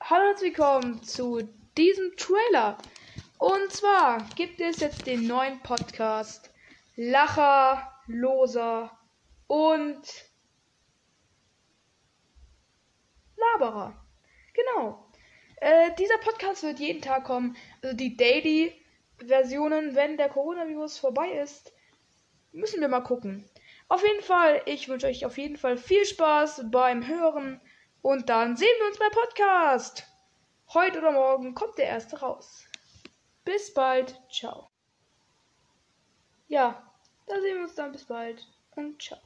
Hallo und willkommen zu diesem Trailer. Und zwar gibt es jetzt den neuen Podcast Lacher, Loser und Laberer. Genau. Äh, dieser Podcast wird jeden Tag kommen. Also die Daily-Versionen, wenn der Coronavirus vorbei ist, müssen wir mal gucken. Auf jeden Fall, ich wünsche euch auf jeden Fall viel Spaß beim Hören und dann sehen wir uns beim Podcast. Heute oder morgen kommt der erste raus. Bis bald. Ciao. Ja, da sehen wir uns dann. Bis bald und ciao.